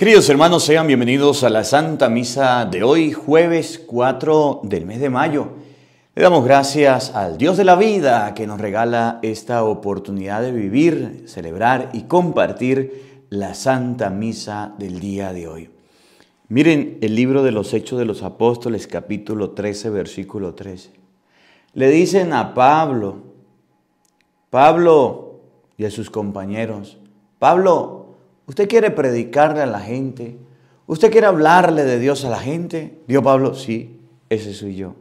Queridos hermanos, sean bienvenidos a la Santa Misa de hoy, jueves 4 del mes de mayo. Le damos gracias al Dios de la vida que nos regala esta oportunidad de vivir, celebrar y compartir la Santa Misa del día de hoy. Miren el libro de los Hechos de los Apóstoles, capítulo 13, versículo 13. Le dicen a Pablo, Pablo y a sus compañeros, Pablo, ¿Usted quiere predicarle a la gente? ¿Usted quiere hablarle de Dios a la gente? Dijo Pablo, sí, ese soy yo.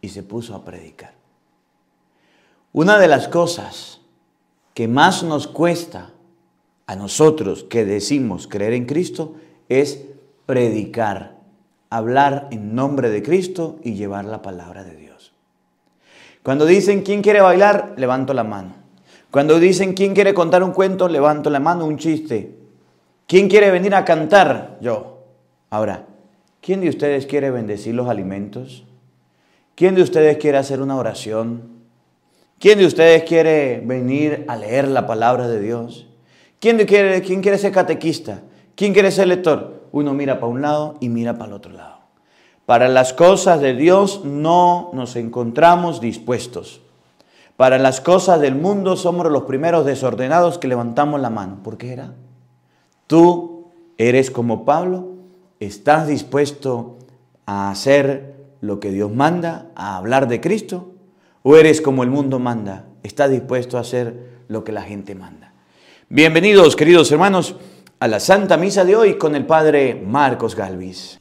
Y se puso a predicar. Una de las cosas que más nos cuesta a nosotros que decimos creer en Cristo es predicar, hablar en nombre de Cristo y llevar la palabra de Dios. Cuando dicen, ¿quién quiere bailar? Levanto la mano. Cuando dicen, ¿quién quiere contar un cuento? Levanto la mano, un chiste. ¿Quién quiere venir a cantar? Yo. Ahora, ¿quién de ustedes quiere bendecir los alimentos? ¿Quién de ustedes quiere hacer una oración? ¿Quién de ustedes quiere venir a leer la palabra de Dios? ¿Quién quiere, quién quiere ser catequista? ¿Quién quiere ser lector? Uno mira para un lado y mira para el otro lado. Para las cosas de Dios no nos encontramos dispuestos. Para las cosas del mundo somos los primeros desordenados que levantamos la mano. ¿Por qué era? Tú eres como Pablo, estás dispuesto a hacer lo que Dios manda, a hablar de Cristo, o eres como el mundo manda, estás dispuesto a hacer lo que la gente manda. Bienvenidos, queridos hermanos, a la Santa Misa de hoy con el Padre Marcos Galvis.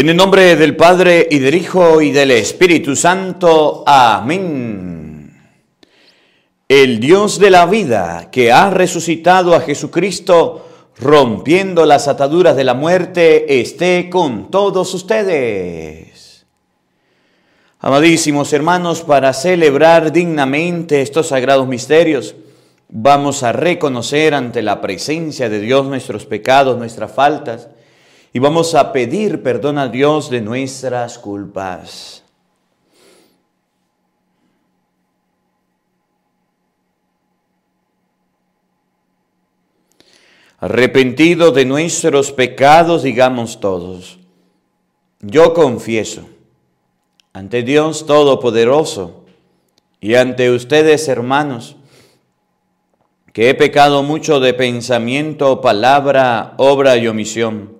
En el nombre del Padre y del Hijo y del Espíritu Santo. Amén. El Dios de la vida que ha resucitado a Jesucristo, rompiendo las ataduras de la muerte, esté con todos ustedes. Amadísimos hermanos, para celebrar dignamente estos sagrados misterios, vamos a reconocer ante la presencia de Dios nuestros pecados, nuestras faltas, y vamos a pedir perdón a Dios de nuestras culpas. Arrepentido de nuestros pecados, digamos todos, yo confieso ante Dios Todopoderoso y ante ustedes, hermanos, que he pecado mucho de pensamiento, palabra, obra y omisión.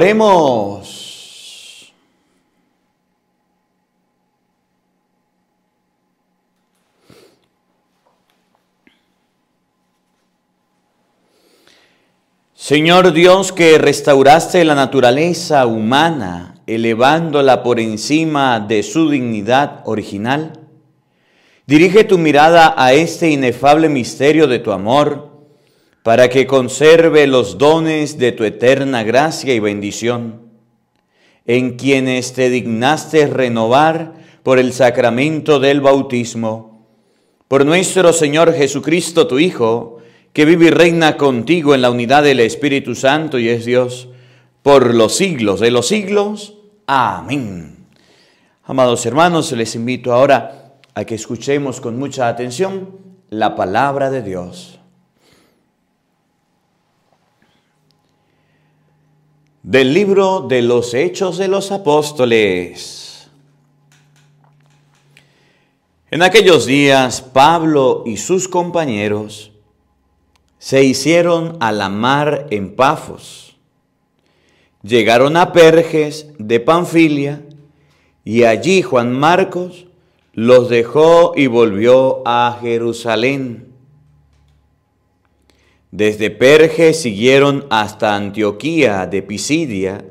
Oremos. Señor Dios que restauraste la naturaleza humana, elevándola por encima de su dignidad original, dirige tu mirada a este inefable misterio de tu amor, para que conserve los dones de tu eterna gracia y bendición, en quienes te dignaste renovar por el sacramento del bautismo, por nuestro Señor Jesucristo, tu Hijo, que vive y reina contigo en la unidad del Espíritu Santo y es Dios por los siglos de los siglos. Amén. Amados hermanos, les invito ahora a que escuchemos con mucha atención la palabra de Dios. Del libro de los Hechos de los Apóstoles. En aquellos días, Pablo y sus compañeros se hicieron a la mar en Pafos. Llegaron a Perges de Panfilia y allí Juan Marcos los dejó y volvió a Jerusalén. Desde Perge siguieron hasta Antioquía de Pisidia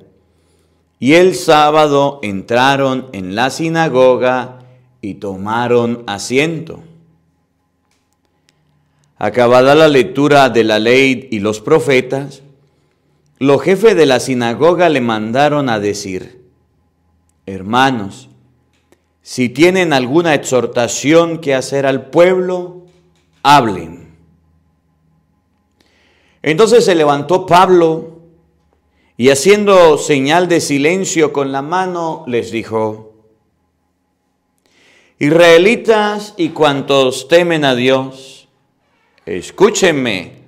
y el sábado entraron en la sinagoga y tomaron asiento. Acabada la lectura de la ley y los profetas, los jefes de la sinagoga le mandaron a decir, hermanos, si tienen alguna exhortación que hacer al pueblo, hablen. Entonces se levantó Pablo y haciendo señal de silencio con la mano les dijo, Israelitas y cuantos temen a Dios, Escúchenme.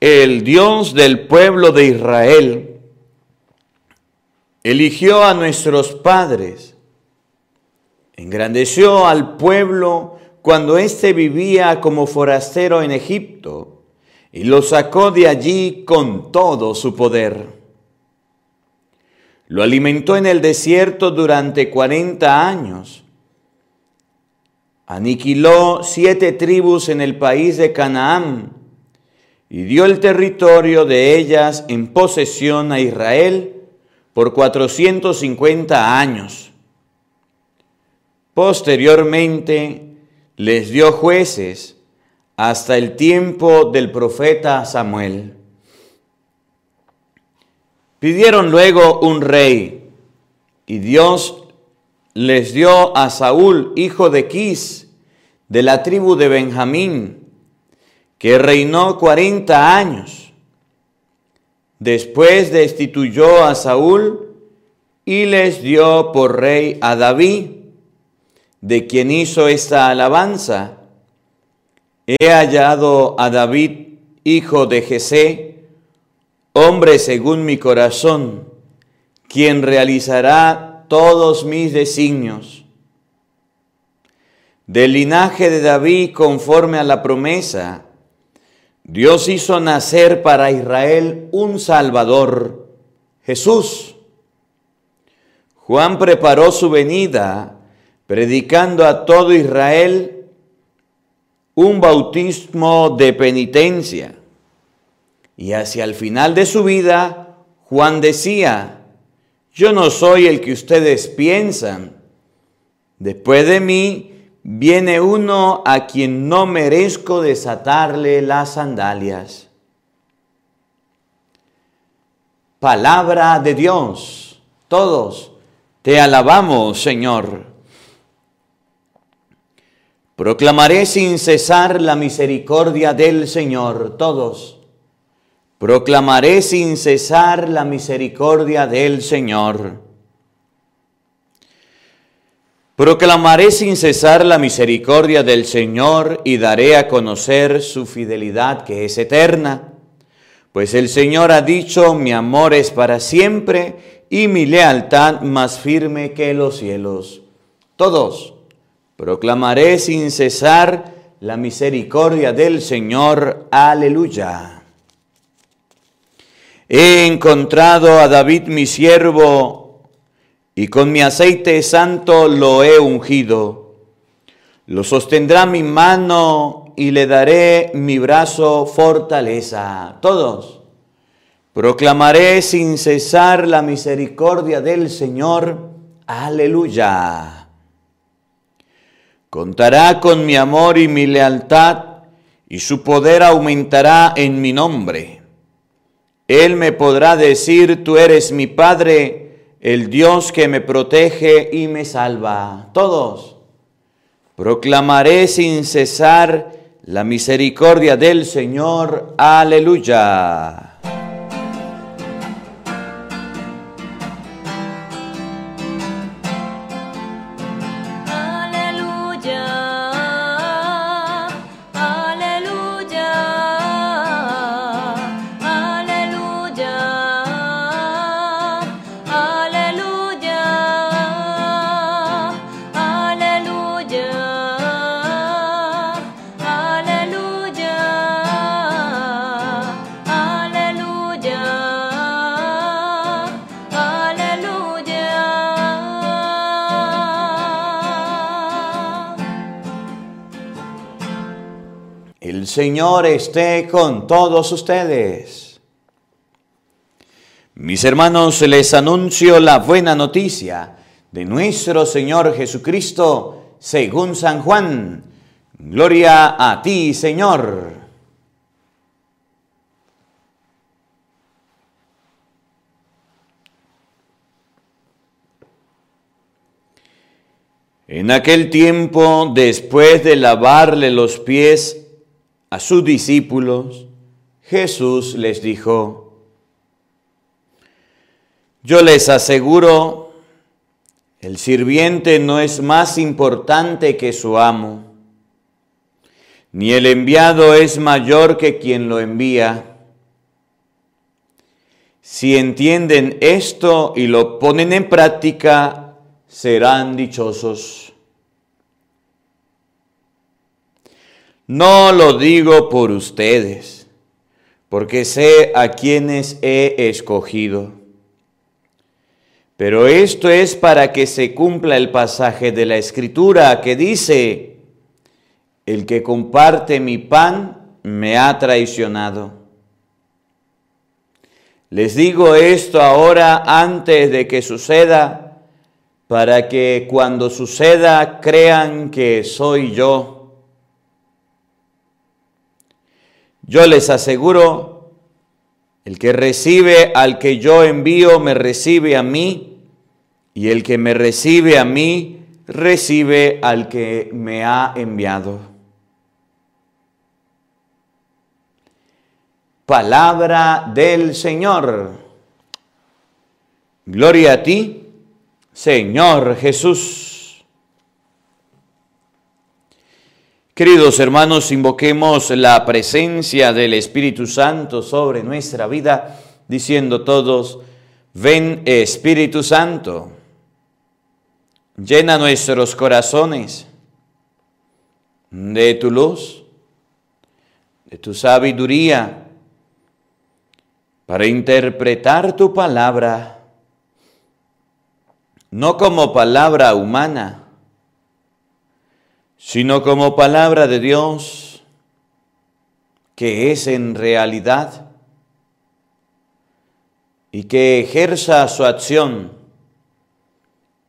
El Dios del pueblo de Israel eligió a nuestros padres, engrandeció al pueblo cuando éste vivía como forastero en Egipto y lo sacó de allí con todo su poder. Lo alimentó en el desierto durante cuarenta años aniquiló siete tribus en el país de Canaán y dio el territorio de ellas en posesión a Israel por 450 años. Posteriormente les dio jueces hasta el tiempo del profeta Samuel. Pidieron luego un rey y Dios les dio a Saúl, hijo de Quis, de la tribu de Benjamín, que reinó cuarenta años. Después destituyó a Saúl y les dio por rey a David, de quien hizo esta alabanza. He hallado a David, hijo de Jesé, hombre según mi corazón, quien realizará todos mis designios. Del linaje de David, conforme a la promesa, Dios hizo nacer para Israel un Salvador, Jesús. Juan preparó su venida, predicando a todo Israel un bautismo de penitencia. Y hacia el final de su vida, Juan decía, yo no soy el que ustedes piensan. Después de mí viene uno a quien no merezco desatarle las sandalias. Palabra de Dios. Todos te alabamos, Señor. Proclamaré sin cesar la misericordia del Señor. Todos Proclamaré sin cesar la misericordia del Señor. Proclamaré sin cesar la misericordia del Señor y daré a conocer su fidelidad que es eterna. Pues el Señor ha dicho, mi amor es para siempre y mi lealtad más firme que los cielos. Todos, proclamaré sin cesar la misericordia del Señor. Aleluya. He encontrado a David mi siervo, y con mi aceite santo lo he ungido. Lo sostendrá mi mano y le daré mi brazo fortaleza. Todos. Proclamaré sin cesar la misericordia del Señor. Aleluya. Contará con mi amor y mi lealtad, y su poder aumentará en mi nombre. Él me podrá decir, tú eres mi Padre, el Dios que me protege y me salva. Todos. Proclamaré sin cesar la misericordia del Señor. Aleluya. Señor esté con todos ustedes. Mis hermanos, les anuncio la buena noticia de nuestro Señor Jesucristo según San Juan. Gloria a ti, Señor. En aquel tiempo, después de lavarle los pies a sus discípulos, Jesús les dijo, yo les aseguro, el sirviente no es más importante que su amo, ni el enviado es mayor que quien lo envía. Si entienden esto y lo ponen en práctica, serán dichosos. No lo digo por ustedes, porque sé a quienes he escogido. Pero esto es para que se cumpla el pasaje de la Escritura que dice, el que comparte mi pan me ha traicionado. Les digo esto ahora antes de que suceda, para que cuando suceda crean que soy yo. Yo les aseguro, el que recibe al que yo envío, me recibe a mí, y el que me recibe a mí, recibe al que me ha enviado. Palabra del Señor. Gloria a ti, Señor Jesús. Queridos hermanos, invoquemos la presencia del Espíritu Santo sobre nuestra vida, diciendo todos, ven Espíritu Santo, llena nuestros corazones de tu luz, de tu sabiduría, para interpretar tu palabra, no como palabra humana, sino como palabra de Dios, que es en realidad y que ejerza su acción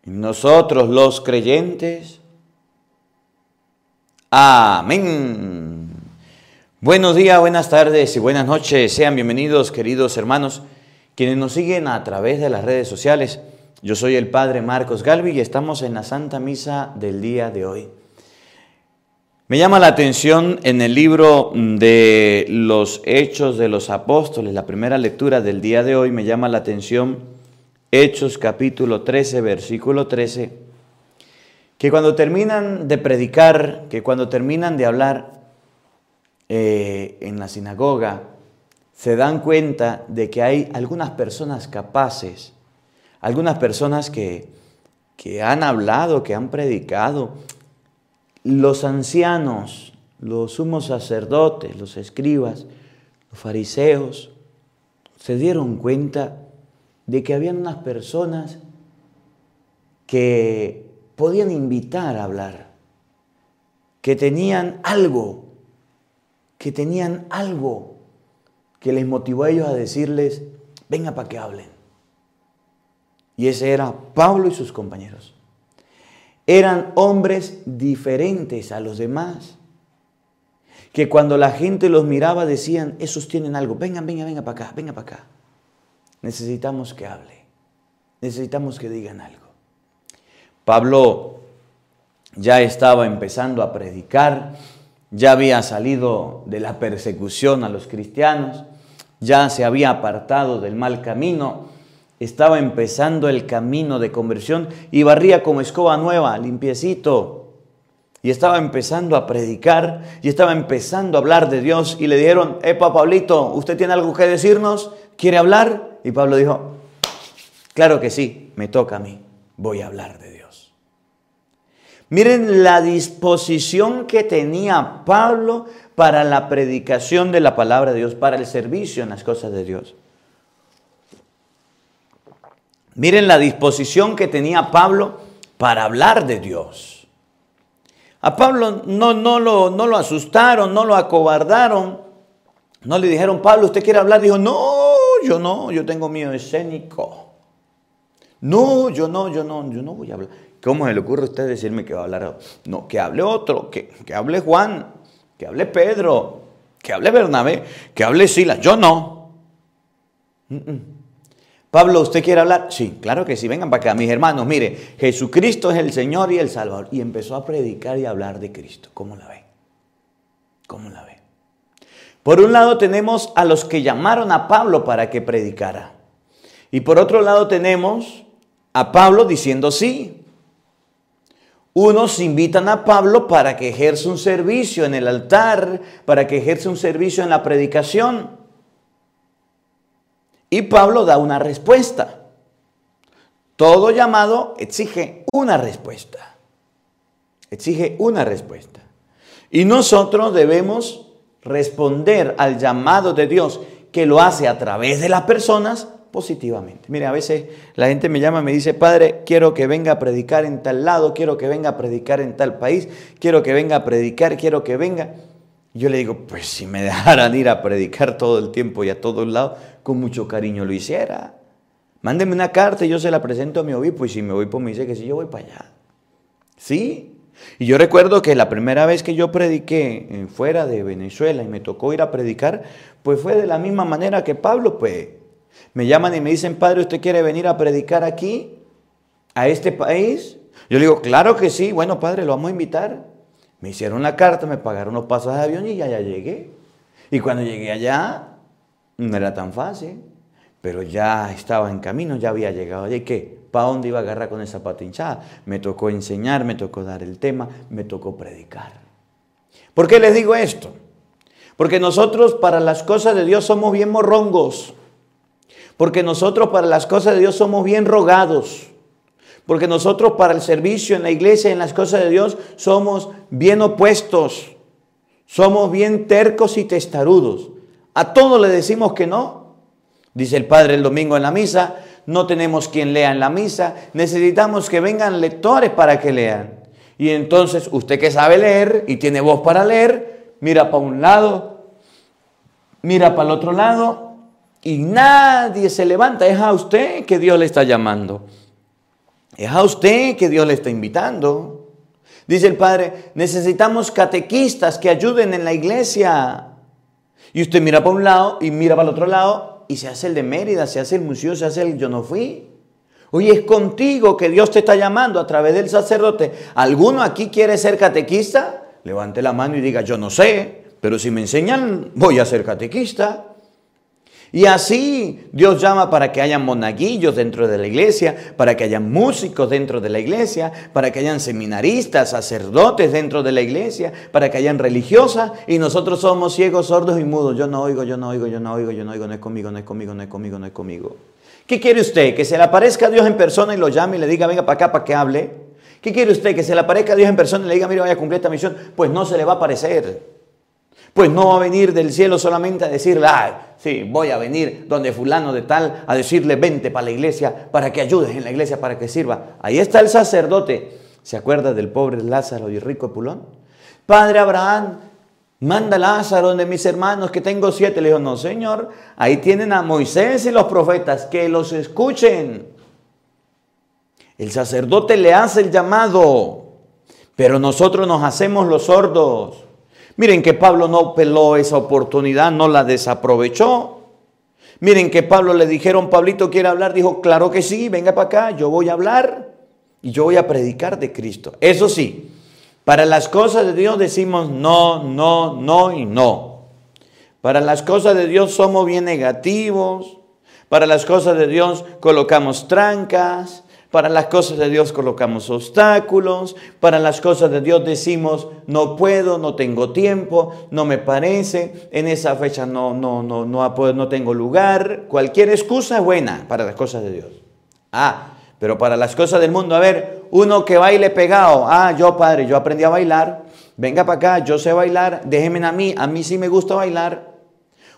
en nosotros los creyentes. Amén. Buenos días, buenas tardes y buenas noches. Sean bienvenidos, queridos hermanos, quienes nos siguen a través de las redes sociales. Yo soy el Padre Marcos Galvi y estamos en la Santa Misa del día de hoy. Me llama la atención en el libro de los Hechos de los Apóstoles, la primera lectura del día de hoy, me llama la atención Hechos capítulo 13, versículo 13, que cuando terminan de predicar, que cuando terminan de hablar eh, en la sinagoga, se dan cuenta de que hay algunas personas capaces, algunas personas que, que han hablado, que han predicado, los ancianos, los sumos sacerdotes, los escribas, los fariseos, se dieron cuenta de que habían unas personas que podían invitar a hablar, que tenían algo, que tenían algo que les motivó a ellos a decirles, venga para que hablen. Y ese era Pablo y sus compañeros. Eran hombres diferentes a los demás, que cuando la gente los miraba decían, esos tienen algo, vengan, venga, venga para acá, venga para acá. Necesitamos que hable, necesitamos que digan algo. Pablo ya estaba empezando a predicar, ya había salido de la persecución a los cristianos, ya se había apartado del mal camino, estaba empezando el camino de conversión y barría como escoba nueva, limpiecito. Y estaba empezando a predicar y estaba empezando a hablar de Dios y le dijeron, Epa Pablito, ¿usted tiene algo que decirnos? ¿Quiere hablar? Y Pablo dijo, claro que sí, me toca a mí, voy a hablar de Dios. Miren la disposición que tenía Pablo para la predicación de la palabra de Dios, para el servicio en las cosas de Dios. Miren la disposición que tenía Pablo para hablar de Dios. A Pablo no, no, lo, no lo asustaron, no lo acobardaron. No le dijeron, Pablo, ¿usted quiere hablar? Dijo, no, yo no, yo tengo miedo escénico. No, yo no, yo no, yo no voy a hablar. ¿Cómo se le ocurre a usted decirme que va a hablar? No, que hable otro, que, que hable Juan, que hable Pedro, que hable Bernabé, que hable Silas. Yo no. Pablo, ¿usted quiere hablar? Sí, claro que sí. Vengan para acá, mis hermanos. Mire, Jesucristo es el Señor y el Salvador. Y empezó a predicar y a hablar de Cristo. ¿Cómo la ve? ¿Cómo la ve? Por un lado tenemos a los que llamaron a Pablo para que predicara. Y por otro lado tenemos a Pablo diciendo sí unos invitan a Pablo para que ejerza un servicio en el altar, para que ejerza un servicio en la predicación. Y Pablo da una respuesta. Todo llamado exige una respuesta. Exige una respuesta. Y nosotros debemos responder al llamado de Dios que lo hace a través de las personas positivamente. Mire, a veces la gente me llama y me dice, Padre, quiero que venga a predicar en tal lado, quiero que venga a predicar en tal país, quiero que venga a predicar, quiero que venga. Yo le digo, pues si me dejaran ir a predicar todo el tiempo y a todos lados, con mucho cariño lo hiciera. Mándeme una carta y yo se la presento a mi obispo y si me voy, pues me dice que sí, yo voy para allá. ¿Sí? Y yo recuerdo que la primera vez que yo prediqué eh, fuera de Venezuela y me tocó ir a predicar, pues fue de la misma manera que Pablo, pues me llaman y me dicen, Padre, ¿usted quiere venir a predicar aquí, a este país? Yo le digo, claro que sí, bueno, Padre, lo vamos a invitar. Me hicieron la carta, me pagaron los pasajes de avión y ya, ya llegué. Y cuando llegué allá, no era tan fácil, pero ya estaba en camino, ya había llegado allá. ¿Y qué? ¿Para dónde iba a agarrar con esa pata hinchada? Me tocó enseñar, me tocó dar el tema, me tocó predicar. ¿Por qué les digo esto? Porque nosotros para las cosas de Dios somos bien morrongos. Porque nosotros para las cosas de Dios somos bien rogados. Porque nosotros para el servicio en la iglesia, en las cosas de Dios, somos bien opuestos. Somos bien tercos y testarudos. A todos le decimos que no. Dice el Padre el domingo en la misa, no tenemos quien lea en la misa, necesitamos que vengan lectores para que lean. Y entonces usted que sabe leer y tiene voz para leer, mira para un lado, mira para el otro lado y nadie se levanta. Es a usted que Dios le está llamando. Es a usted que Dios le está invitando. Dice el Padre, necesitamos catequistas que ayuden en la iglesia. Y usted mira para un lado y mira para el otro lado y se hace el de Mérida, se hace el museo, se hace el yo no fui. Oye, es contigo que Dios te está llamando a través del sacerdote. ¿Alguno aquí quiere ser catequista? Levante la mano y diga, yo no sé, pero si me enseñan, voy a ser catequista. Y así Dios llama para que haya monaguillos dentro de la iglesia, para que haya músicos dentro de la iglesia, para que hayan seminaristas, sacerdotes dentro de la iglesia, para que hayan religiosas y nosotros somos ciegos, sordos y mudos. Yo no oigo, yo no oigo, yo no oigo, yo no oigo, no es conmigo, no es conmigo, no es conmigo, no es conmigo. ¿Qué quiere usted? ¿Que se le aparezca a Dios en persona y lo llame y le diga, venga para acá para que hable? ¿Qué quiere usted? ¿Que se le aparezca a Dios en persona y le diga, mire, vaya a cumplir esta misión? Pues no se le va a aparecer. Pues no va a venir del cielo solamente a decirle, ah, sí, voy a venir donde fulano de tal a decirle, vente para la iglesia, para que ayudes en la iglesia, para que sirva. Ahí está el sacerdote. ¿Se acuerda del pobre Lázaro y rico Pulón? Padre Abraham, manda Lázaro de mis hermanos que tengo siete. Le dijo, no, Señor, ahí tienen a Moisés y los profetas, que los escuchen. El sacerdote le hace el llamado, pero nosotros nos hacemos los sordos. Miren que Pablo no peló esa oportunidad, no la desaprovechó. Miren que Pablo le dijeron, Pablito quiere hablar, dijo, claro que sí, venga para acá, yo voy a hablar y yo voy a predicar de Cristo. Eso sí, para las cosas de Dios decimos no, no, no y no. Para las cosas de Dios somos bien negativos. Para las cosas de Dios colocamos trancas. Para las cosas de Dios colocamos obstáculos. Para las cosas de Dios decimos no puedo, no tengo tiempo, no me parece, en esa fecha no, no, no, no, no tengo lugar. Cualquier excusa es buena para las cosas de Dios. Ah, pero para las cosas del mundo, a ver, uno que baile pegado. Ah, yo padre, yo aprendí a bailar. Venga para acá, yo sé bailar. Déjenme a mí, a mí sí me gusta bailar.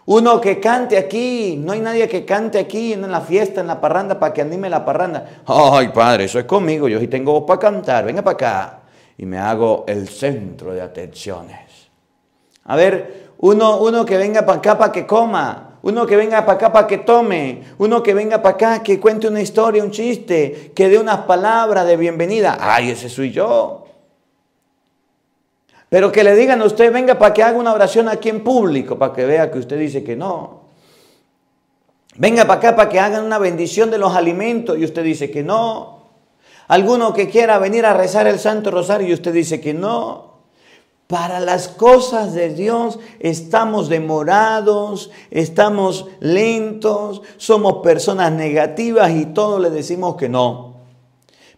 Uno que cante aquí, no hay nadie que cante aquí en la fiesta, en la parranda, para que anime la parranda. Ay, padre, eso es conmigo, yo sí tengo voz para cantar, venga para acá. Y me hago el centro de atenciones. A ver, uno, uno que venga para acá para que coma, uno que venga para acá para que tome, uno que venga para acá que cuente una historia, un chiste, que dé unas palabras de bienvenida. Ay, ese soy yo. Pero que le digan a usted, venga para que haga una oración aquí en público, para que vea que usted dice que no. Venga para acá para que hagan una bendición de los alimentos y usted dice que no. Alguno que quiera venir a rezar el Santo Rosario y usted dice que no. Para las cosas de Dios estamos demorados, estamos lentos, somos personas negativas y todos le decimos que no.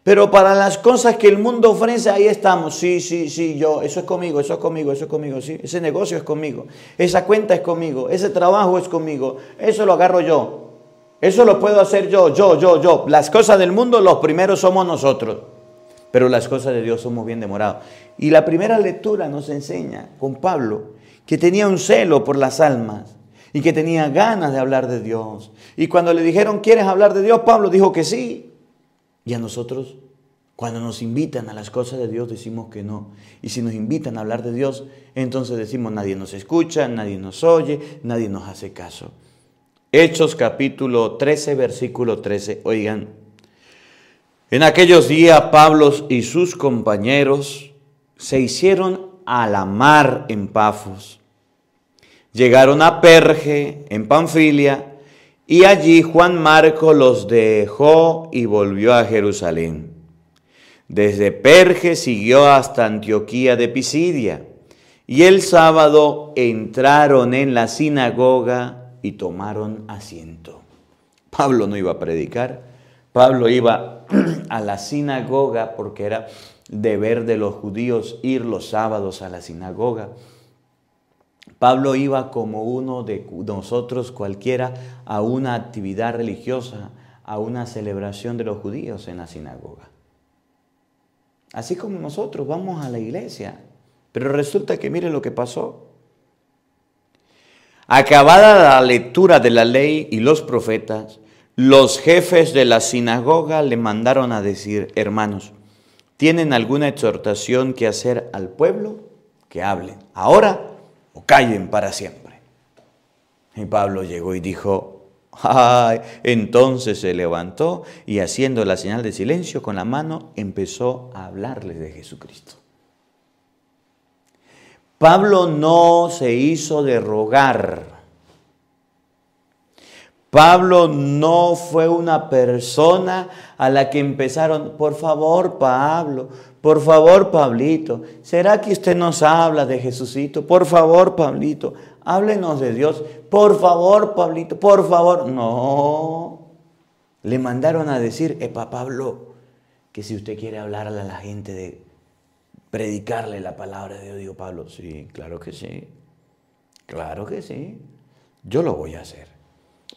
Pero para las cosas que el mundo ofrece, ahí estamos. Sí, sí, sí, yo, eso es conmigo, eso es conmigo, eso es conmigo, sí. Ese negocio es conmigo, esa cuenta es conmigo, ese trabajo es conmigo, eso lo agarro yo. Eso lo puedo hacer yo, yo, yo, yo. Las cosas del mundo, los primeros somos nosotros. Pero las cosas de Dios somos bien demorados. Y la primera lectura nos enseña con Pablo que tenía un celo por las almas y que tenía ganas de hablar de Dios. Y cuando le dijeron, ¿quieres hablar de Dios? Pablo dijo que sí. Y a nosotros, cuando nos invitan a las cosas de Dios, decimos que no. Y si nos invitan a hablar de Dios, entonces decimos, nadie nos escucha, nadie nos oye, nadie nos hace caso. Hechos capítulo 13, versículo 13. Oigan, en aquellos días Pablo y sus compañeros se hicieron a la mar en Pafos. Llegaron a Perge, en Panfilia, y allí Juan Marco los dejó y volvió a Jerusalén. Desde Perge siguió hasta Antioquía de Pisidia. Y el sábado entraron en la sinagoga y tomaron asiento. Pablo no iba a predicar, Pablo iba a la sinagoga porque era deber de los judíos ir los sábados a la sinagoga. Pablo iba como uno de nosotros cualquiera a una actividad religiosa, a una celebración de los judíos en la sinagoga. Así como nosotros vamos a la iglesia. Pero resulta que mire lo que pasó. Acabada la lectura de la ley y los profetas, los jefes de la sinagoga le mandaron a decir, hermanos, ¿tienen alguna exhortación que hacer al pueblo? Que hablen. Ahora callen para siempre. Y Pablo llegó y dijo, ay, entonces se levantó y haciendo la señal de silencio con la mano empezó a hablarles de Jesucristo. Pablo no se hizo de rogar. Pablo no fue una persona a la que empezaron, por favor, Pablo, por favor, Pablito, ¿será que usted nos habla de Jesucito? Por favor, Pablito, háblenos de Dios. Por favor, Pablito, por favor. No. Le mandaron a decir, epa, Pablo, que si usted quiere hablarle a la gente de predicarle la palabra de Dios, digo, Pablo, sí, claro que sí. Claro que sí. Yo lo voy a hacer.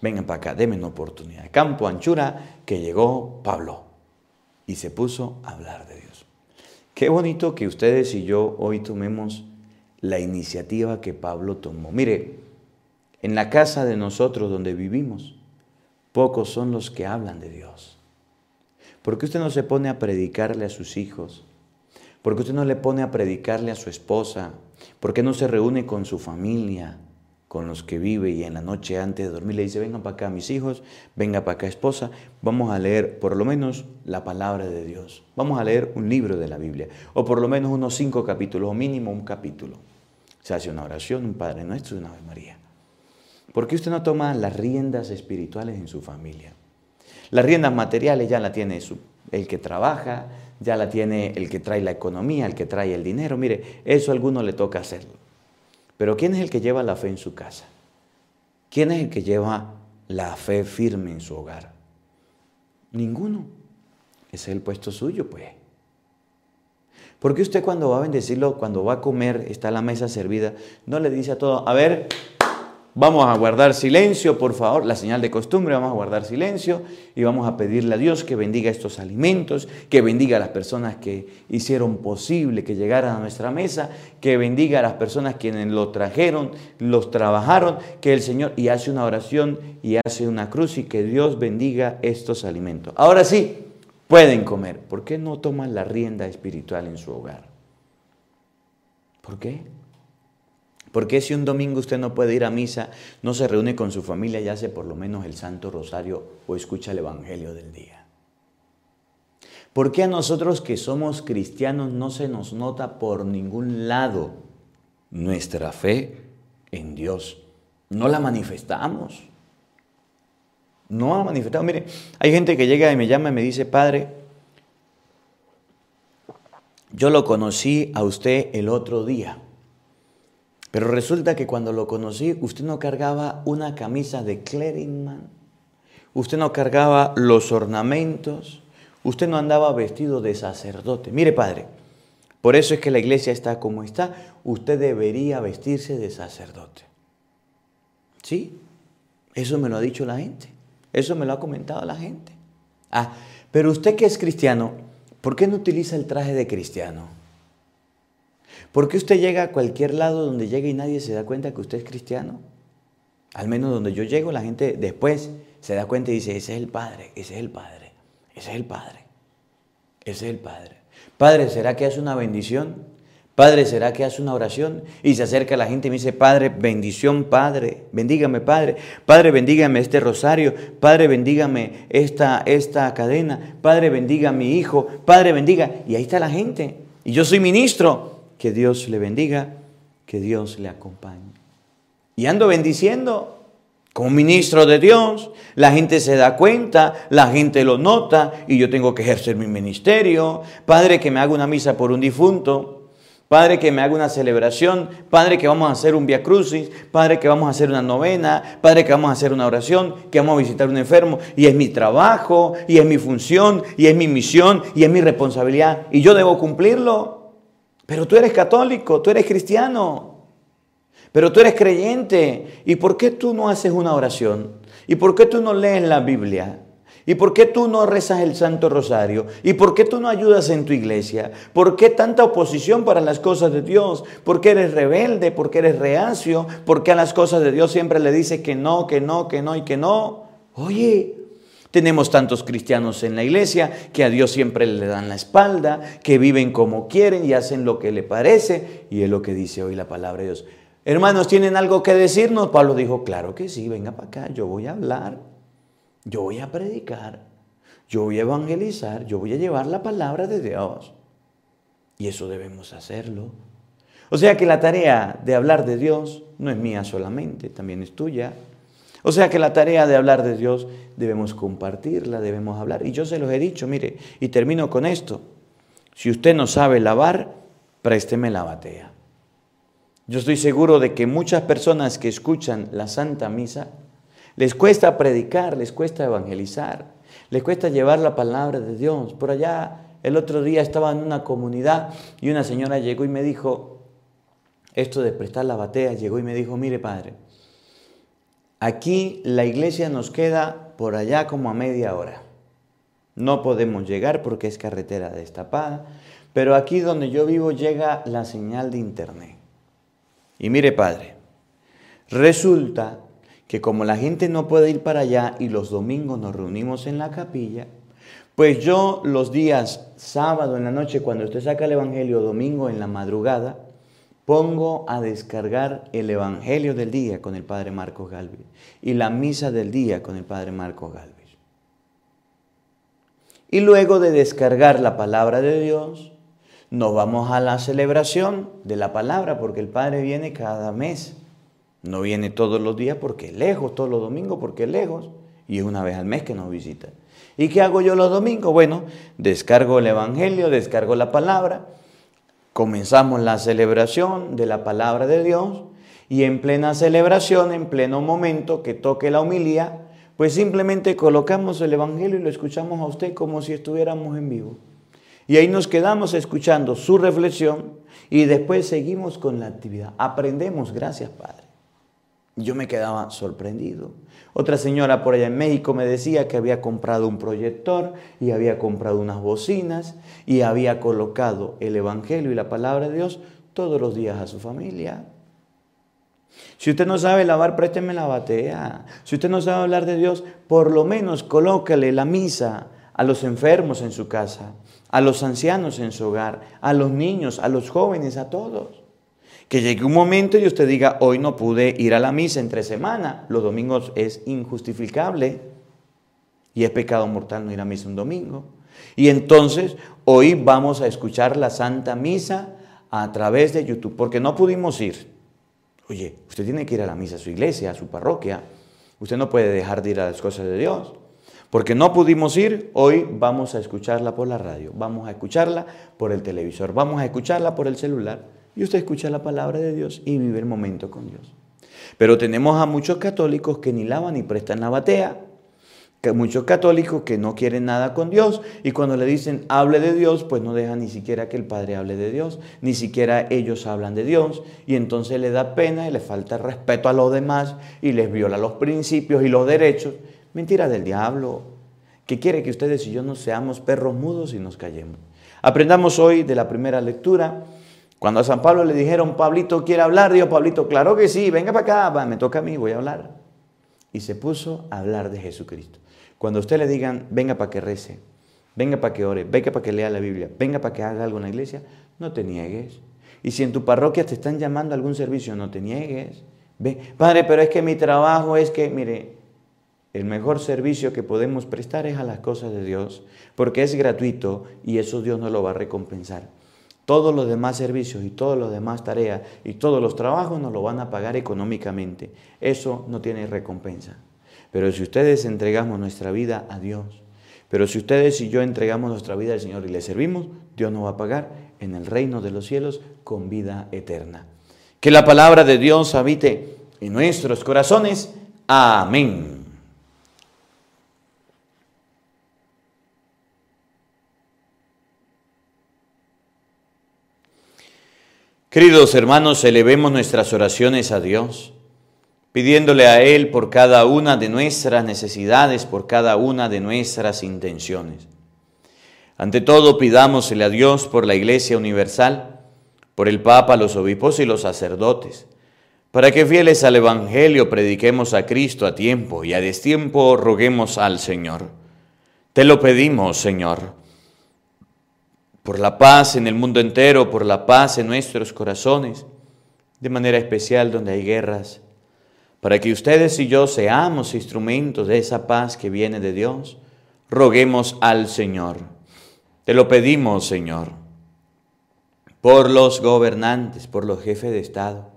Vengan para acá, denme una oportunidad. Campo anchura que llegó Pablo y se puso a hablar de Dios. Qué bonito que ustedes y yo hoy tomemos la iniciativa que Pablo tomó. Mire, en la casa de nosotros donde vivimos, pocos son los que hablan de Dios. ¿Por qué usted no se pone a predicarle a sus hijos? ¿Por qué usted no le pone a predicarle a su esposa? ¿Por qué no se reúne con su familia? Con los que vive y en la noche antes de dormir le dice, vengan para acá mis hijos, venga para acá esposa, vamos a leer por lo menos la palabra de Dios, vamos a leer un libro de la Biblia, o por lo menos unos cinco capítulos, o mínimo un capítulo. Se hace una oración, un Padre Nuestro y una Ave María. ¿Por qué usted no toma las riendas espirituales en su familia? Las riendas materiales ya la tiene el que trabaja, ya la tiene el que trae la economía, el que trae el dinero. Mire, eso a alguno le toca hacerlo. Pero ¿quién es el que lleva la fe en su casa? ¿Quién es el que lleva la fe firme en su hogar? Ninguno. Ese es el puesto suyo, pues. Porque usted cuando va a bendecirlo, cuando va a comer, está la mesa servida, no le dice a todo, a ver, Vamos a guardar silencio, por favor, la señal de costumbre, vamos a guardar silencio y vamos a pedirle a Dios que bendiga estos alimentos, que bendiga a las personas que hicieron posible que llegaran a nuestra mesa, que bendiga a las personas quienes lo trajeron, los trabajaron, que el Señor, y hace una oración y hace una cruz y que Dios bendiga estos alimentos. Ahora sí, pueden comer. ¿Por qué no toman la rienda espiritual en su hogar? ¿Por qué? ¿Por qué si un domingo usted no puede ir a misa, no se reúne con su familia y hace por lo menos el Santo Rosario o escucha el Evangelio del día? ¿Por qué a nosotros que somos cristianos no se nos nota por ningún lado nuestra fe en Dios? No la manifestamos. No la manifestamos. Mire, hay gente que llega y me llama y me dice, Padre, yo lo conocí a usted el otro día. Pero resulta que cuando lo conocí, usted no cargaba una camisa de Cleringman, usted no cargaba los ornamentos, usted no andaba vestido de sacerdote. Mire, padre, por eso es que la iglesia está como está. Usted debería vestirse de sacerdote. ¿Sí? Eso me lo ha dicho la gente. Eso me lo ha comentado la gente. Ah, pero usted que es cristiano, ¿por qué no utiliza el traje de cristiano? ¿Por qué usted llega a cualquier lado donde llegue y nadie se da cuenta que usted es cristiano? Al menos donde yo llego, la gente después se da cuenta y dice, ese es el Padre, ese es el Padre, ese es el Padre, ese es el Padre. Padre, ¿será que hace una bendición? Padre, ¿será que hace una oración? Y se acerca la gente y me dice, Padre, bendición, Padre, bendígame, Padre. Padre, bendígame este rosario. Padre, bendígame esta, esta cadena. Padre, bendiga a mi hijo. Padre, bendiga. Y ahí está la gente. Y yo soy ministro. Que Dios le bendiga, que Dios le acompañe. Y ando bendiciendo como ministro de Dios. La gente se da cuenta, la gente lo nota y yo tengo que ejercer mi ministerio. Padre, que me haga una misa por un difunto. Padre, que me haga una celebración. Padre, que vamos a hacer un via crucis. Padre, que vamos a hacer una novena. Padre, que vamos a hacer una oración. Que vamos a visitar a un enfermo. Y es mi trabajo, y es mi función, y es mi misión, y es mi responsabilidad. Y yo debo cumplirlo. Pero tú eres católico, tú eres cristiano, pero tú eres creyente. ¿Y por qué tú no haces una oración? ¿Y por qué tú no lees la Biblia? ¿Y por qué tú no rezas el Santo Rosario? ¿Y por qué tú no ayudas en tu iglesia? ¿Por qué tanta oposición para las cosas de Dios? ¿Por qué eres rebelde? ¿Por qué eres reacio? ¿Por qué a las cosas de Dios siempre le dices que no, que no, que no y que no? Oye, tenemos tantos cristianos en la iglesia que a Dios siempre le dan la espalda, que viven como quieren y hacen lo que le parece. Y es lo que dice hoy la palabra de Dios. Hermanos, ¿tienen algo que decirnos? Pablo dijo, claro que sí, venga para acá, yo voy a hablar, yo voy a predicar, yo voy a evangelizar, yo voy a llevar la palabra de Dios. Y eso debemos hacerlo. O sea que la tarea de hablar de Dios no es mía solamente, también es tuya. O sea que la tarea de hablar de Dios debemos compartirla, debemos hablar. Y yo se los he dicho, mire, y termino con esto. Si usted no sabe lavar, présteme la batea. Yo estoy seguro de que muchas personas que escuchan la Santa Misa, les cuesta predicar, les cuesta evangelizar, les cuesta llevar la palabra de Dios. Por allá, el otro día estaba en una comunidad y una señora llegó y me dijo, esto de prestar la batea, llegó y me dijo, mire padre, Aquí la iglesia nos queda por allá como a media hora. No podemos llegar porque es carretera destapada, pero aquí donde yo vivo llega la señal de internet. Y mire, Padre, resulta que como la gente no puede ir para allá y los domingos nos reunimos en la capilla, pues yo los días sábado en la noche, cuando usted saca el Evangelio, domingo en la madrugada, pongo a descargar el Evangelio del día con el Padre Marcos Galvez y la misa del día con el Padre Marcos Galvez. Y luego de descargar la palabra de Dios, nos vamos a la celebración de la palabra, porque el Padre viene cada mes. No viene todos los días porque es lejos, todos los domingos porque es lejos, y es una vez al mes que nos visita. ¿Y qué hago yo los domingos? Bueno, descargo el Evangelio, descargo la palabra, comenzamos la celebración de la palabra de Dios, y en plena celebración, en pleno momento que toque la homilía, pues simplemente colocamos el Evangelio y lo escuchamos a usted como si estuviéramos en vivo. Y ahí nos quedamos escuchando su reflexión y después seguimos con la actividad. Aprendemos, gracias Padre. Yo me quedaba sorprendido. Otra señora por allá en México me decía que había comprado un proyector y había comprado unas bocinas y había colocado el Evangelio y la palabra de Dios todos los días a su familia. Si usted no sabe lavar, présteme la batea. Si usted no sabe hablar de Dios, por lo menos colócale la misa a los enfermos en su casa, a los ancianos en su hogar, a los niños, a los jóvenes, a todos. Que llegue un momento y usted diga, hoy no pude ir a la misa entre semana. Los domingos es injustificable y es pecado mortal no ir a misa un domingo. Y entonces hoy vamos a escuchar la Santa Misa a través de YouTube, porque no pudimos ir. Oye, usted tiene que ir a la misa a su iglesia, a su parroquia. Usted no puede dejar de ir a las cosas de Dios. Porque no pudimos ir, hoy vamos a escucharla por la radio, vamos a escucharla por el televisor, vamos a escucharla por el celular y usted escucha la palabra de Dios y vive el momento con Dios. Pero tenemos a muchos católicos que ni lavan ni prestan la batea, que muchos católicos que no quieren nada con Dios y cuando le dicen hable de Dios, pues no dejan ni siquiera que el Padre hable de Dios, ni siquiera ellos hablan de Dios y entonces le da pena y le falta respeto a los demás y les viola los principios y los derechos. Mentira del diablo, que quiere que ustedes y yo no seamos perros mudos y nos callemos. Aprendamos hoy de la primera lectura cuando a San Pablo le dijeron, Pablito quiere hablar, dijo Pablito, claro que sí, venga para acá, me toca a mí, voy a hablar. Y se puso a hablar de Jesucristo. Cuando usted le digan, venga para que rece, venga para que ore, venga para que lea la Biblia, venga para que haga algo en la iglesia, no te niegues. Y si en tu parroquia te están llamando a algún servicio, no te niegues. Ve, padre, pero es que mi trabajo es que, mire, el mejor servicio que podemos prestar es a las cosas de Dios, porque es gratuito y eso Dios no lo va a recompensar. Todos los demás servicios y todas las demás tareas y todos los trabajos nos lo van a pagar económicamente. Eso no tiene recompensa. Pero si ustedes entregamos nuestra vida a Dios, pero si ustedes y yo entregamos nuestra vida al Señor y le servimos, Dios nos va a pagar en el reino de los cielos con vida eterna. Que la palabra de Dios habite en nuestros corazones. Amén. Queridos hermanos, elevemos nuestras oraciones a Dios, pidiéndole a Él por cada una de nuestras necesidades, por cada una de nuestras intenciones. Ante todo, pidámosle a Dios por la Iglesia Universal, por el Papa, los obispos y los sacerdotes, para que fieles al Evangelio prediquemos a Cristo a tiempo y a destiempo roguemos al Señor. Te lo pedimos, Señor por la paz en el mundo entero, por la paz en nuestros corazones, de manera especial donde hay guerras, para que ustedes y yo seamos instrumentos de esa paz que viene de Dios, roguemos al Señor. Te lo pedimos, Señor, por los gobernantes, por los jefes de Estado,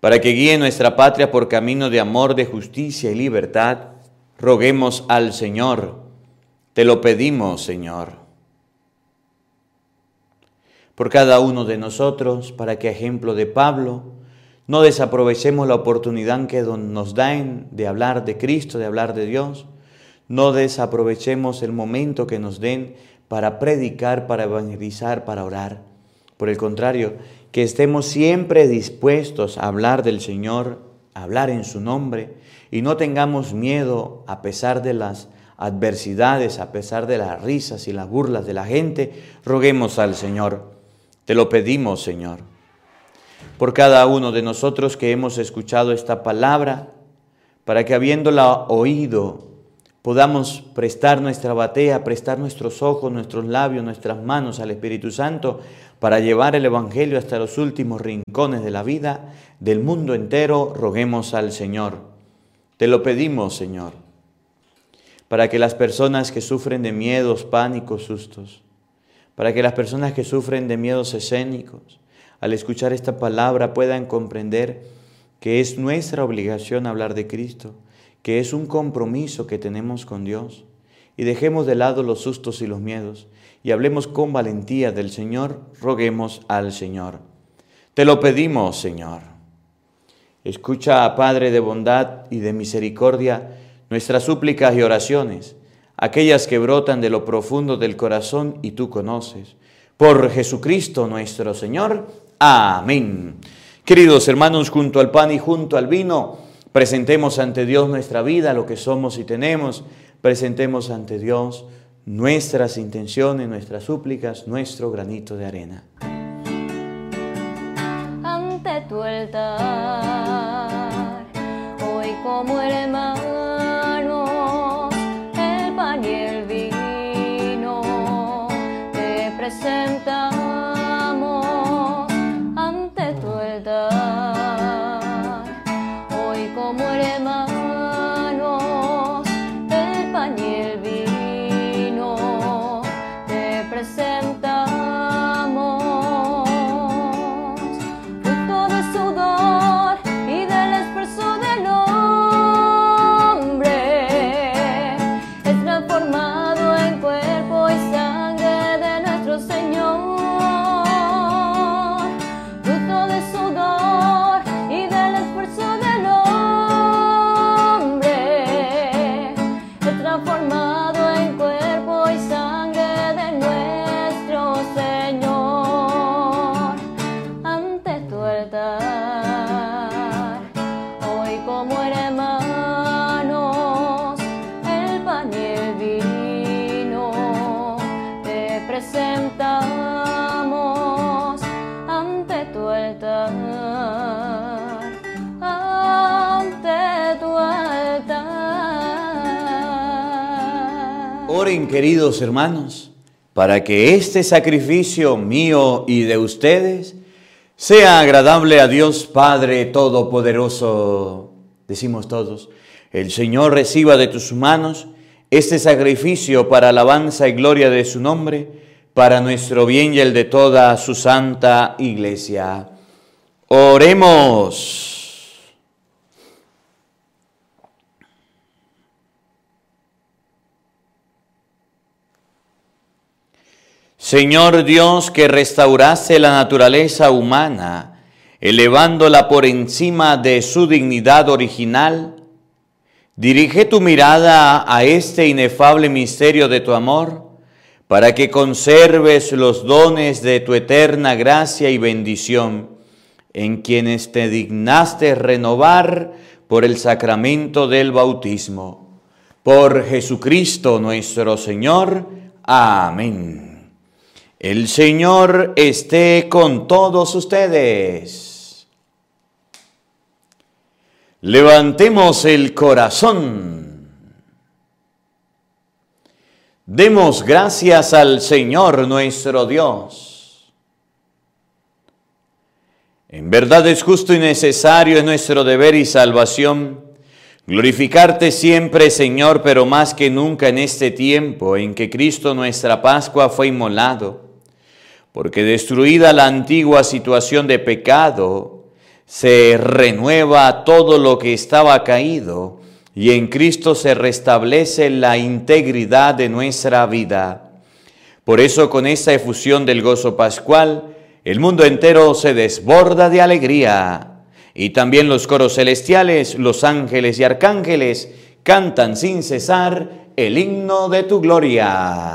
para que guíen nuestra patria por camino de amor, de justicia y libertad, roguemos al Señor. Te lo pedimos, Señor por cada uno de nosotros, para que, ejemplo de Pablo, no desaprovechemos la oportunidad que nos dan de hablar de Cristo, de hablar de Dios, no desaprovechemos el momento que nos den para predicar, para evangelizar, para orar. Por el contrario, que estemos siempre dispuestos a hablar del Señor, a hablar en su nombre, y no tengamos miedo a pesar de las adversidades, a pesar de las risas y las burlas de la gente, roguemos al Señor te lo pedimos, Señor. por cada uno de nosotros que hemos escuchado esta palabra, para que habiéndola oído podamos prestar nuestra batea, prestar nuestros ojos, nuestros labios, nuestras manos al Espíritu Santo para llevar el Evangelio hasta los últimos rincones de la vida, del mundo entero, roguemos al Señor. Te lo pedimos, Señor, para que las personas que sufren de miedos, pánicos, sustos, para que las personas que sufren de miedos escénicos, al escuchar esta palabra puedan comprender que es nuestra obligación hablar de Cristo, que es un compromiso que tenemos con Dios. Y dejemos de lado los sustos y los miedos y hablemos con valentía del Señor, roguemos al Señor. Te lo pedimos, Señor. Escucha, Padre de bondad y de misericordia, nuestras súplicas y oraciones, aquellas que brotan de lo profundo del corazón y tú conoces. Por Jesucristo nuestro Señor. Amén. Queridos hermanos, junto al pan y junto al vino, presentemos ante Dios nuestra vida, lo que somos y tenemos, presentemos ante Dios nuestras intenciones, nuestras súplicas, nuestro granito de arena. ante tu altar. Hoy como hermanos, queridos hermanos, para que este sacrificio mío y de ustedes sea agradable a Dios Padre Todopoderoso. Decimos todos, el Señor reciba de tus manos este sacrificio para alabanza y gloria de su nombre, para nuestro bien y el de toda su santa iglesia. Oremos. Señor Dios que restauraste la naturaleza humana, elevándola por encima de su dignidad original, dirige tu mirada a este inefable misterio de tu amor, para que conserves los dones de tu eterna gracia y bendición, en quienes te dignaste renovar por el sacramento del bautismo. Por Jesucristo nuestro Señor. Amén. El Señor esté con todos ustedes. Levantemos el corazón. Demos gracias al Señor nuestro Dios. En verdad es justo y necesario, es nuestro deber y salvación, glorificarte siempre, Señor, pero más que nunca en este tiempo en que Cristo nuestra Pascua fue inmolado porque destruida la antigua situación de pecado, se renueva todo lo que estaba caído y en Cristo se restablece la integridad de nuestra vida. Por eso con esta efusión del gozo pascual, el mundo entero se desborda de alegría y también los coros celestiales, los ángeles y arcángeles cantan sin cesar el himno de tu gloria.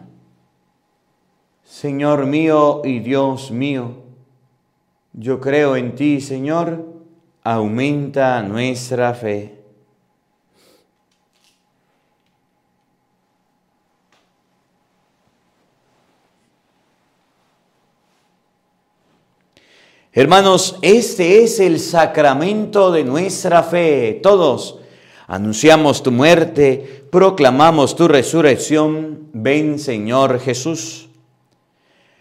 Señor mío y Dios mío, yo creo en ti, Señor, aumenta nuestra fe. Hermanos, este es el sacramento de nuestra fe. Todos anunciamos tu muerte, proclamamos tu resurrección. Ven, Señor Jesús.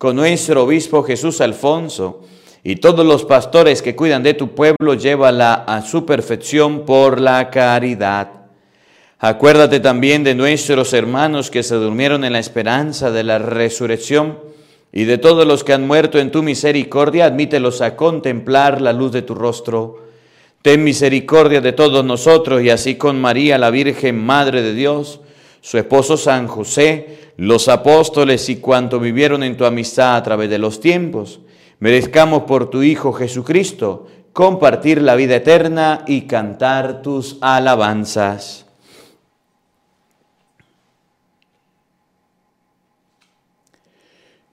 con nuestro obispo Jesús Alfonso y todos los pastores que cuidan de tu pueblo, llévala a su perfección por la caridad. Acuérdate también de nuestros hermanos que se durmieron en la esperanza de la resurrección y de todos los que han muerto en tu misericordia, admítelos a contemplar la luz de tu rostro. Ten misericordia de todos nosotros y así con María, la Virgen Madre de Dios, su esposo San José, los apóstoles y cuanto vivieron en tu amistad a través de los tiempos, merezcamos por tu Hijo Jesucristo compartir la vida eterna y cantar tus alabanzas.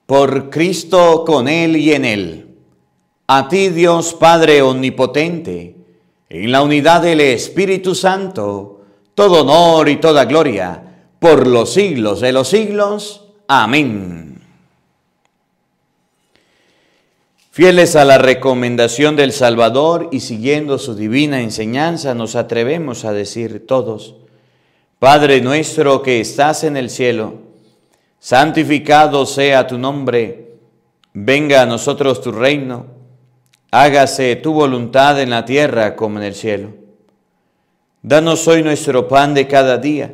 Por Cristo, con Él y en Él. A ti Dios Padre Omnipotente, en la unidad del Espíritu Santo, todo honor y toda gloria por los siglos de los siglos. Amén. Fieles a la recomendación del Salvador y siguiendo su divina enseñanza, nos atrevemos a decir todos, Padre nuestro que estás en el cielo, santificado sea tu nombre, venga a nosotros tu reino, hágase tu voluntad en la tierra como en el cielo. Danos hoy nuestro pan de cada día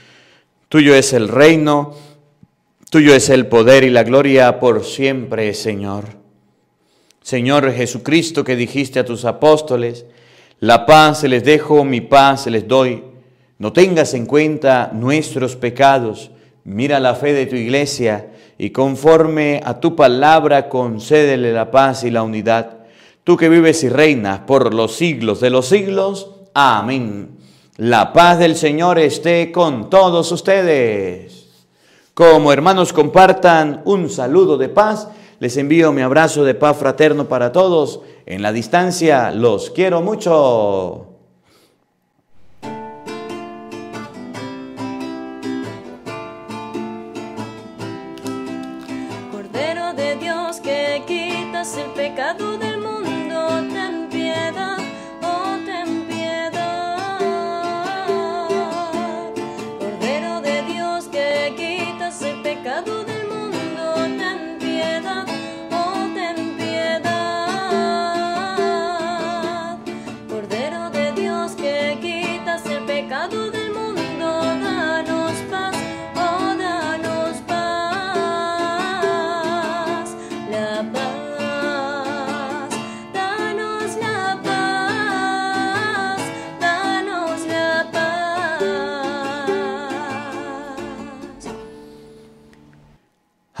Tuyo es el reino, tuyo es el poder y la gloria por siempre, Señor. Señor Jesucristo, que dijiste a tus apóstoles, la paz se les dejo, mi paz se les doy. No tengas en cuenta nuestros pecados, mira la fe de tu iglesia y conforme a tu palabra concédele la paz y la unidad. Tú que vives y reinas por los siglos de los siglos. Amén. La paz del Señor esté con todos ustedes. Como hermanos compartan un saludo de paz, Les envío mi abrazo de paz fraterno para todos. En la distancia los quiero mucho. Cordero de Dios que quitas el pecado del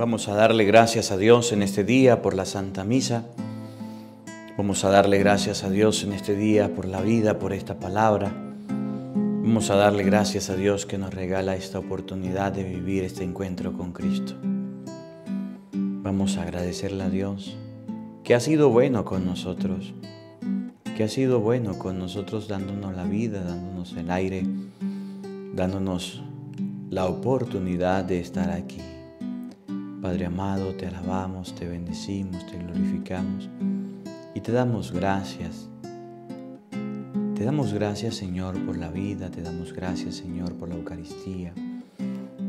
Vamos a darle gracias a Dios en este día por la Santa Misa. Vamos a darle gracias a Dios en este día por la vida, por esta palabra. Vamos a darle gracias a Dios que nos regala esta oportunidad de vivir este encuentro con Cristo. Vamos a agradecerle a Dios que ha sido bueno con nosotros, que ha sido bueno con nosotros dándonos la vida, dándonos el aire, dándonos la oportunidad de estar aquí. Padre amado, te alabamos, te bendecimos, te glorificamos y te damos gracias. Te damos gracias, Señor, por la vida, te damos gracias, Señor, por la Eucaristía.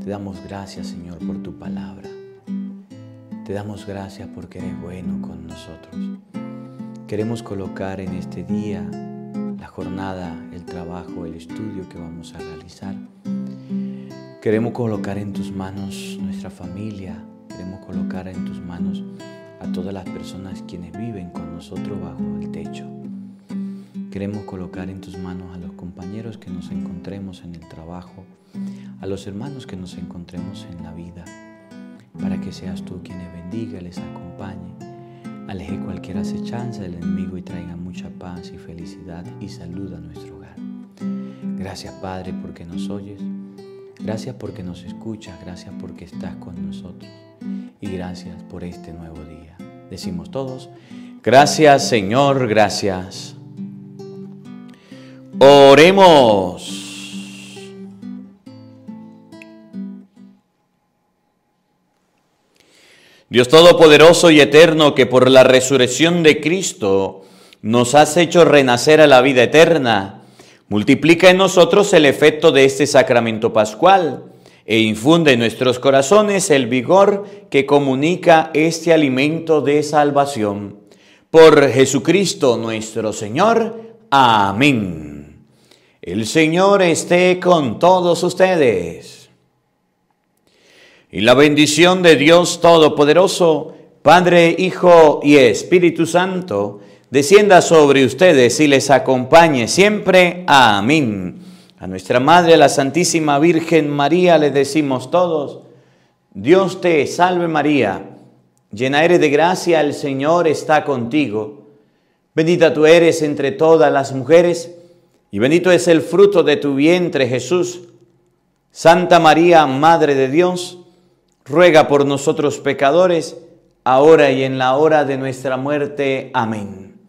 Te damos gracias, Señor, por tu palabra. Te damos gracias porque eres bueno con nosotros. Queremos colocar en este día la jornada, el trabajo, el estudio que vamos a realizar. Queremos colocar en tus manos nuestra familia, queremos colocar en tus manos a todas las personas quienes viven con nosotros bajo el techo. Queremos colocar en tus manos a los compañeros que nos encontremos en el trabajo, a los hermanos que nos encontremos en la vida, para que seas tú quien les bendiga, les acompañe, aleje cualquier acechanza del enemigo y traiga mucha paz y felicidad y salud a nuestro hogar. Gracias Padre porque nos oyes, gracias porque nos escuchas, gracias porque estás con nosotros y gracias por este nuevo día. Decimos todos, gracias Señor, gracias. Oremos. Dios Todopoderoso y Eterno, que por la resurrección de Cristo nos has hecho renacer a la vida eterna, multiplica en nosotros el efecto de este sacramento pascual e infunde en nuestros corazones el vigor que comunica este alimento de salvación. Por Jesucristo nuestro Señor. Amén. El Señor esté con todos ustedes y la bendición de Dios Todopoderoso, Padre, Hijo y Espíritu Santo, descienda sobre ustedes y les acompañe siempre. Amén. A nuestra Madre, la Santísima Virgen María, le decimos todos, Dios te salve María, llena eres de gracia, el Señor está contigo. Bendita tú eres entre todas las mujeres, y bendito es el fruto de tu vientre Jesús. Santa María, Madre de Dios, ruega por nosotros pecadores, ahora y en la hora de nuestra muerte. Amén.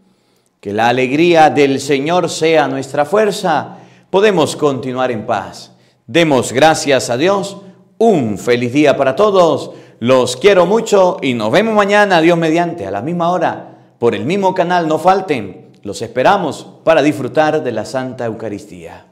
Que la alegría del Señor sea nuestra fuerza. Podemos continuar en paz. Demos gracias a Dios. Un feliz día para todos. Los quiero mucho y nos vemos mañana, Dios mediante, a la misma hora, por el mismo canal. No falten. Los esperamos para disfrutar de la Santa Eucaristía.